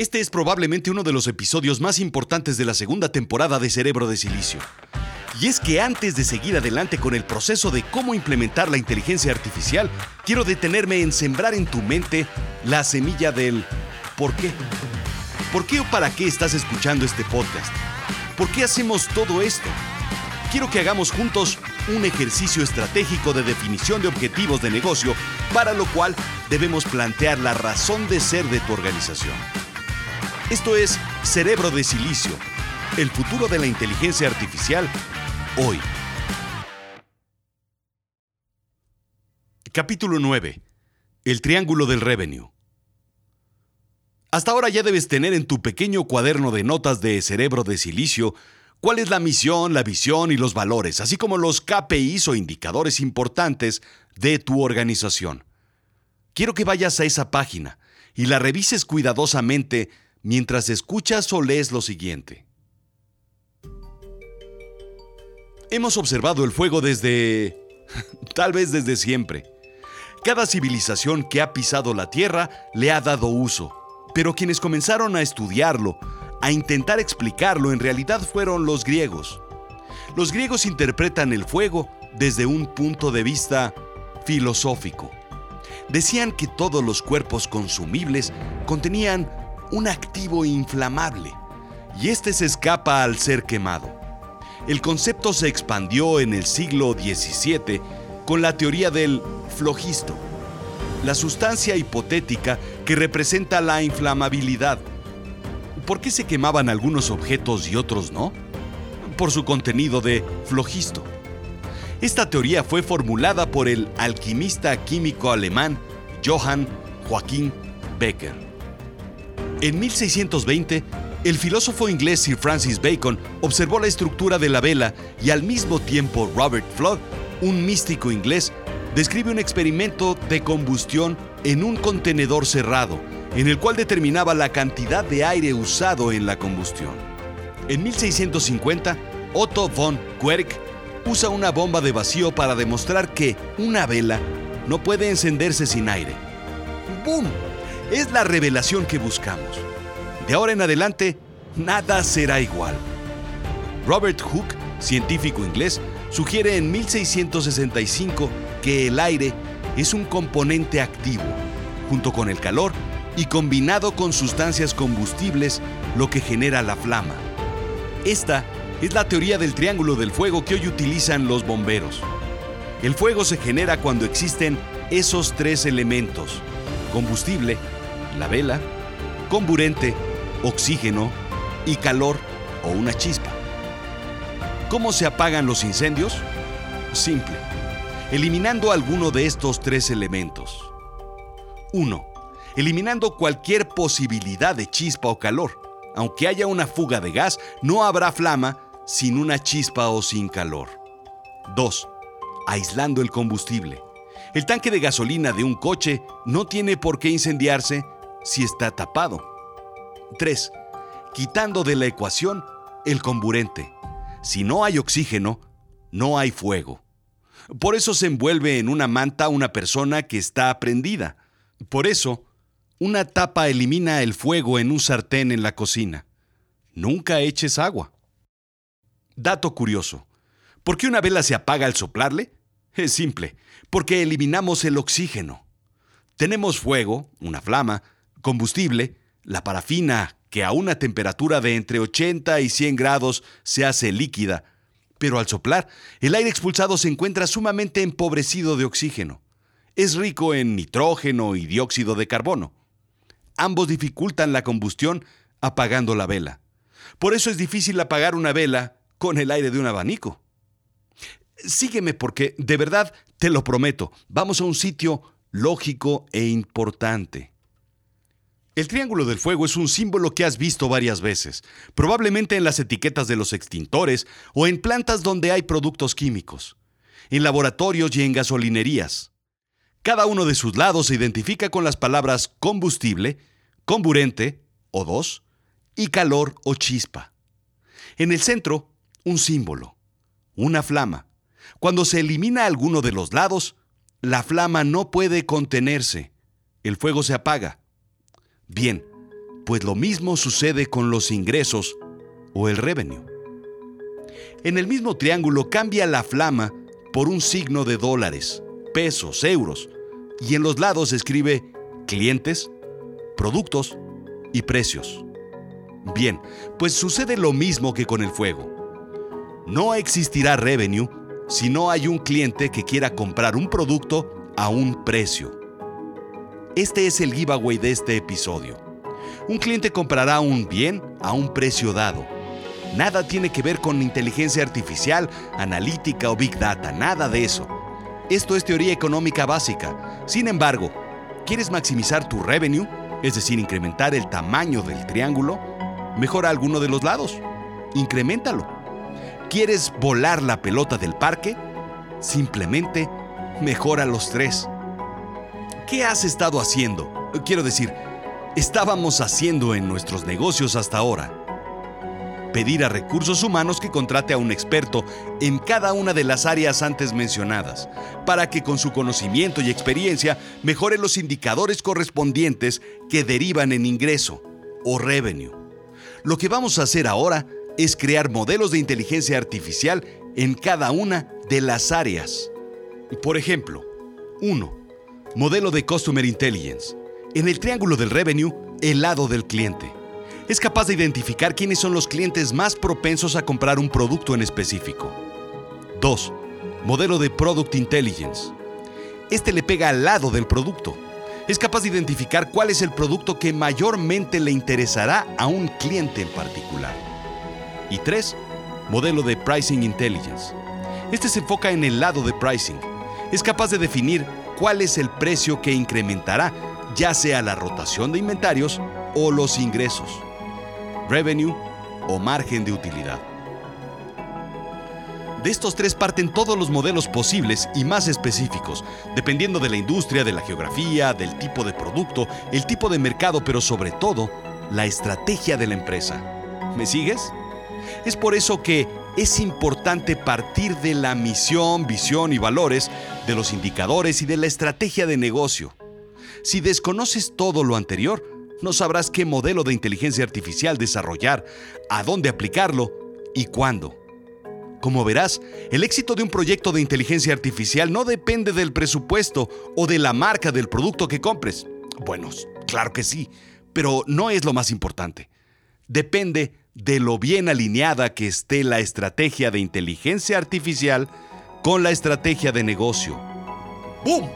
Este es probablemente uno de los episodios más importantes de la segunda temporada de Cerebro de Silicio. Y es que antes de seguir adelante con el proceso de cómo implementar la inteligencia artificial, quiero detenerme en sembrar en tu mente la semilla del ¿por qué? ¿Por qué o para qué estás escuchando este podcast? ¿Por qué hacemos todo esto? Quiero que hagamos juntos un ejercicio estratégico de definición de objetivos de negocio, para lo cual debemos plantear la razón de ser de tu organización. Esto es Cerebro de Silicio, el futuro de la inteligencia artificial hoy. Capítulo 9. El triángulo del revenue. Hasta ahora ya debes tener en tu pequeño cuaderno de notas de Cerebro de Silicio cuál es la misión, la visión y los valores, así como los KPIs o indicadores importantes de tu organización. Quiero que vayas a esa página y la revises cuidadosamente mientras escuchas o lees lo siguiente. Hemos observado el fuego desde... tal vez desde siempre. Cada civilización que ha pisado la Tierra le ha dado uso, pero quienes comenzaron a estudiarlo, a intentar explicarlo, en realidad fueron los griegos. Los griegos interpretan el fuego desde un punto de vista filosófico. Decían que todos los cuerpos consumibles contenían un activo inflamable, y este se escapa al ser quemado. El concepto se expandió en el siglo XVII con la teoría del flogisto, la sustancia hipotética que representa la inflamabilidad. ¿Por qué se quemaban algunos objetos y otros no? Por su contenido de flogisto. Esta teoría fue formulada por el alquimista químico alemán Johann Joachim Becker. En 1620, el filósofo inglés Sir Francis Bacon observó la estructura de la vela y al mismo tiempo Robert Flood, un místico inglés, describe un experimento de combustión en un contenedor cerrado, en el cual determinaba la cantidad de aire usado en la combustión. En 1650, Otto von Guericke usa una bomba de vacío para demostrar que una vela no puede encenderse sin aire. ¡Boom! Es la revelación que buscamos. De ahora en adelante, nada será igual. Robert Hooke, científico inglés, sugiere en 1665 que el aire es un componente activo, junto con el calor y combinado con sustancias combustibles, lo que genera la flama. Esta es la teoría del triángulo del fuego que hoy utilizan los bomberos. El fuego se genera cuando existen esos tres elementos, combustible, la vela, comburente, oxígeno y calor o una chispa. ¿Cómo se apagan los incendios? Simple, eliminando alguno de estos tres elementos. 1. Eliminando cualquier posibilidad de chispa o calor. Aunque haya una fuga de gas, no habrá flama sin una chispa o sin calor. 2. Aislando el combustible. El tanque de gasolina de un coche no tiene por qué incendiarse si está tapado. 3. Quitando de la ecuación el comburente. Si no hay oxígeno, no hay fuego. Por eso se envuelve en una manta una persona que está prendida. Por eso, una tapa elimina el fuego en un sartén en la cocina. Nunca eches agua. Dato curioso. ¿Por qué una vela se apaga al soplarle? Es simple, porque eliminamos el oxígeno. Tenemos fuego, una flama, combustible, la parafina, que a una temperatura de entre 80 y 100 grados se hace líquida, pero al soplar, el aire expulsado se encuentra sumamente empobrecido de oxígeno. Es rico en nitrógeno y dióxido de carbono. Ambos dificultan la combustión apagando la vela. Por eso es difícil apagar una vela con el aire de un abanico. Sígueme porque, de verdad, te lo prometo, vamos a un sitio lógico e importante. El Triángulo del Fuego es un símbolo que has visto varias veces, probablemente en las etiquetas de los extintores o en plantas donde hay productos químicos, en laboratorios y en gasolinerías. Cada uno de sus lados se identifica con las palabras combustible, comburente o dos, y calor o chispa. En el centro, un símbolo, una flama. Cuando se elimina alguno de los lados, la flama no puede contenerse. El fuego se apaga. Bien, pues lo mismo sucede con los ingresos o el revenue. En el mismo triángulo cambia la flama por un signo de dólares, pesos, euros, y en los lados escribe clientes, productos y precios. Bien, pues sucede lo mismo que con el fuego. No existirá revenue si no hay un cliente que quiera comprar un producto a un precio. Este es el giveaway de este episodio. Un cliente comprará un bien a un precio dado. Nada tiene que ver con inteligencia artificial, analítica o big data, nada de eso. Esto es teoría económica básica. Sin embargo, ¿quieres maximizar tu revenue? Es decir, incrementar el tamaño del triángulo. Mejora alguno de los lados. Increméntalo. ¿Quieres volar la pelota del parque? Simplemente mejora los tres. ¿Qué has estado haciendo? Quiero decir, estábamos haciendo en nuestros negocios hasta ahora. Pedir a recursos humanos que contrate a un experto en cada una de las áreas antes mencionadas, para que con su conocimiento y experiencia mejore los indicadores correspondientes que derivan en ingreso o revenue. Lo que vamos a hacer ahora es crear modelos de inteligencia artificial en cada una de las áreas. Por ejemplo, 1 Modelo de Customer Intelligence. En el triángulo del revenue, el lado del cliente. Es capaz de identificar quiénes son los clientes más propensos a comprar un producto en específico. 2. Modelo de Product Intelligence. Este le pega al lado del producto. Es capaz de identificar cuál es el producto que mayormente le interesará a un cliente en particular. Y 3. Modelo de Pricing Intelligence. Este se enfoca en el lado de pricing. Es capaz de definir cuál es el precio que incrementará, ya sea la rotación de inventarios o los ingresos, revenue o margen de utilidad. De estos tres parten todos los modelos posibles y más específicos, dependiendo de la industria, de la geografía, del tipo de producto, el tipo de mercado, pero sobre todo, la estrategia de la empresa. ¿Me sigues? Es por eso que es importante partir de la misión, visión y valores, de los indicadores y de la estrategia de negocio. Si desconoces todo lo anterior, no sabrás qué modelo de inteligencia artificial desarrollar, a dónde aplicarlo y cuándo. Como verás, el éxito de un proyecto de inteligencia artificial no depende del presupuesto o de la marca del producto que compres. Bueno, claro que sí, pero no es lo más importante. Depende de lo bien alineada que esté la estrategia de inteligencia artificial con la estrategia de negocio. ¡Boom!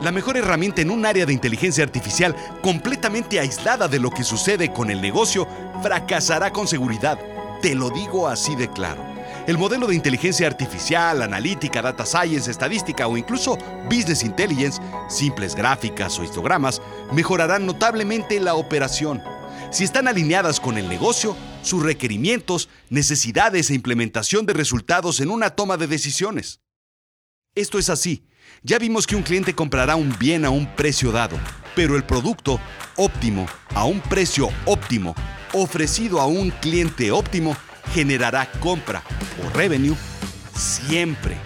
La mejor herramienta en un área de inteligencia artificial completamente aislada de lo que sucede con el negocio fracasará con seguridad. Te lo digo así de claro. El modelo de inteligencia artificial, analítica, data science, estadística o incluso business intelligence, simples gráficas o histogramas, mejorarán notablemente la operación si están alineadas con el negocio, sus requerimientos, necesidades e implementación de resultados en una toma de decisiones. Esto es así. Ya vimos que un cliente comprará un bien a un precio dado, pero el producto óptimo a un precio óptimo ofrecido a un cliente óptimo generará compra o revenue siempre.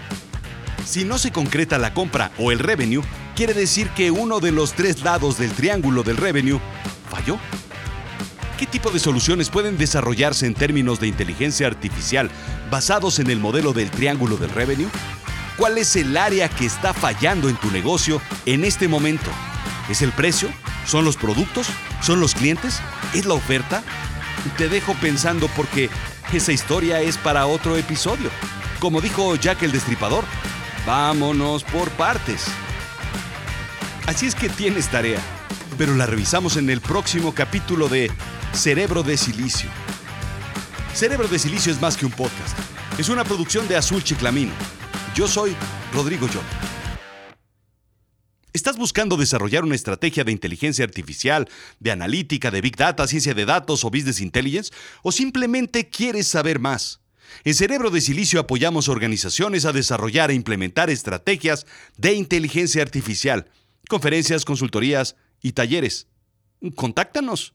Si no se concreta la compra o el revenue, quiere decir que uno de los tres lados del triángulo del revenue falló. ¿Qué tipo de soluciones pueden desarrollarse en términos de inteligencia artificial basados en el modelo del triángulo del revenue? ¿Cuál es el área que está fallando en tu negocio en este momento? ¿Es el precio? ¿Son los productos? ¿Son los clientes? ¿Es la oferta? Te dejo pensando porque esa historia es para otro episodio. Como dijo Jack el Destripador, vámonos por partes. Así es que tienes tarea, pero la revisamos en el próximo capítulo de Cerebro de Silicio. Cerebro de Silicio es más que un podcast. Es una producción de Azul Chiclamino. Yo soy Rodrigo John. ¿Estás buscando desarrollar una estrategia de inteligencia artificial, de analítica, de big data, ciencia de datos o business intelligence? ¿O simplemente quieres saber más? En Cerebro de Silicio apoyamos organizaciones a desarrollar e implementar estrategias de inteligencia artificial, conferencias, consultorías y talleres. Contáctanos.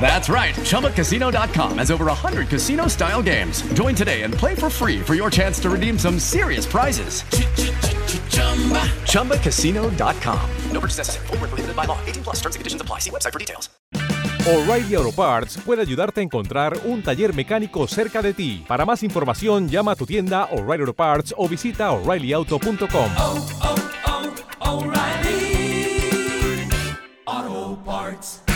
That's right. ChumbaCasino.com has over 100 casino style games. Join today and play for free for your chance to redeem some serious prizes. ChumbaCasino.com. No purchase necessary. Full prohibited by law. 18 plus terms and conditions apply. See website for details. O'Reilly Auto Parts puede ayudarte a encontrar un taller mecánico cerca de ti. Para más información, llama a tu tienda O'Reilly Auto Parts o visita oreillyauto.com. Oh, oh, oh, O'Reilly Auto Parts.